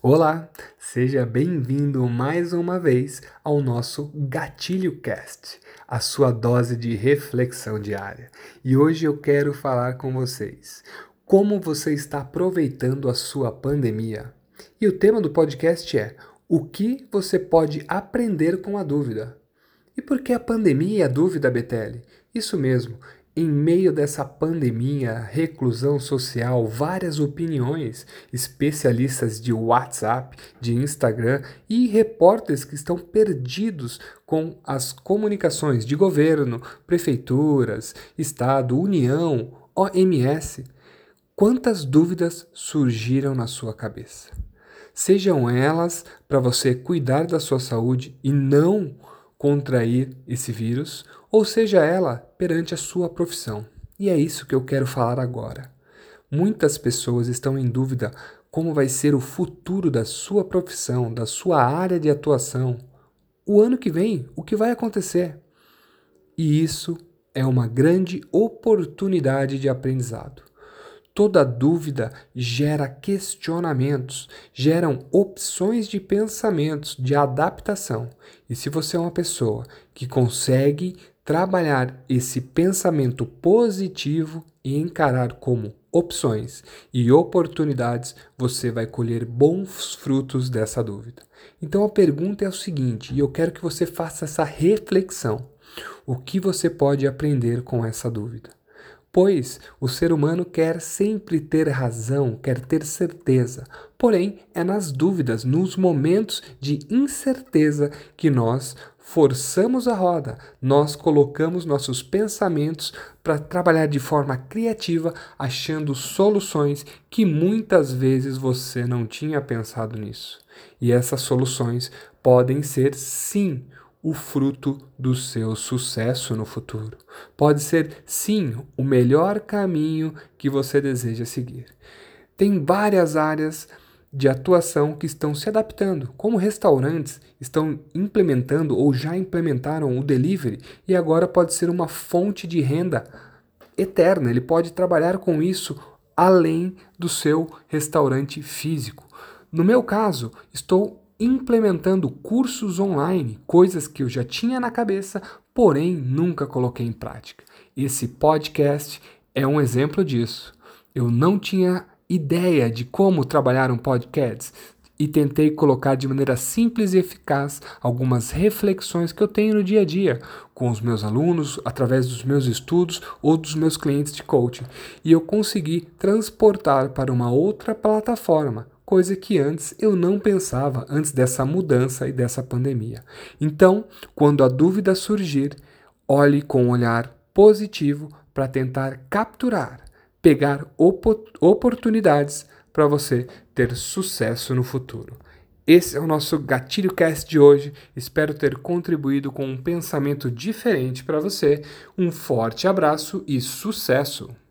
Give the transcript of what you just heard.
Olá, seja bem-vindo mais uma vez ao nosso Gatilho Cast, a sua dose de reflexão diária. E hoje eu quero falar com vocês como você está aproveitando a sua pandemia. E o tema do podcast é: o que você pode aprender com a dúvida? E por que a pandemia e a dúvida, Betelli? Isso mesmo, em meio dessa pandemia, reclusão social, várias opiniões, especialistas de WhatsApp, de Instagram e repórteres que estão perdidos com as comunicações de governo, prefeituras, Estado, União, OMS. Quantas dúvidas surgiram na sua cabeça? Sejam elas para você cuidar da sua saúde e não contrair esse vírus, ou seja ela perante a sua profissão. E é isso que eu quero falar agora. Muitas pessoas estão em dúvida como vai ser o futuro da sua profissão, da sua área de atuação. O ano que vem, o que vai acontecer? E isso é uma grande oportunidade de aprendizado. Toda dúvida gera questionamentos, geram opções de pensamentos, de adaptação. E se você é uma pessoa que consegue trabalhar esse pensamento positivo e encarar como opções e oportunidades, você vai colher bons frutos dessa dúvida. Então a pergunta é o seguinte, e eu quero que você faça essa reflexão: o que você pode aprender com essa dúvida? Pois o ser humano quer sempre ter razão, quer ter certeza. Porém, é nas dúvidas, nos momentos de incerteza, que nós forçamos a roda, nós colocamos nossos pensamentos para trabalhar de forma criativa, achando soluções que muitas vezes você não tinha pensado nisso. E essas soluções podem ser, sim, o fruto do seu sucesso no futuro. Pode ser, sim, o melhor caminho que você deseja seguir. Tem várias áreas de atuação que estão se adaptando, como restaurantes estão implementando ou já implementaram o delivery e agora pode ser uma fonte de renda eterna. Ele pode trabalhar com isso além do seu restaurante físico. No meu caso, estou implementando cursos online, coisas que eu já tinha na cabeça, porém nunca coloquei em prática. Esse podcast é um exemplo disso. Eu não tinha ideia de como trabalhar um podcast e tentei colocar de maneira simples e eficaz algumas reflexões que eu tenho no dia a dia com os meus alunos, através dos meus estudos ou dos meus clientes de coaching. E eu consegui transportar para uma outra plataforma, coisa que antes eu não pensava antes dessa mudança e dessa pandemia. Então, quando a dúvida surgir, olhe com um olhar positivo para tentar capturar, pegar oportunidades para você ter sucesso no futuro. Esse é o nosso Gatilho Cast de hoje. Espero ter contribuído com um pensamento diferente para você. Um forte abraço e sucesso!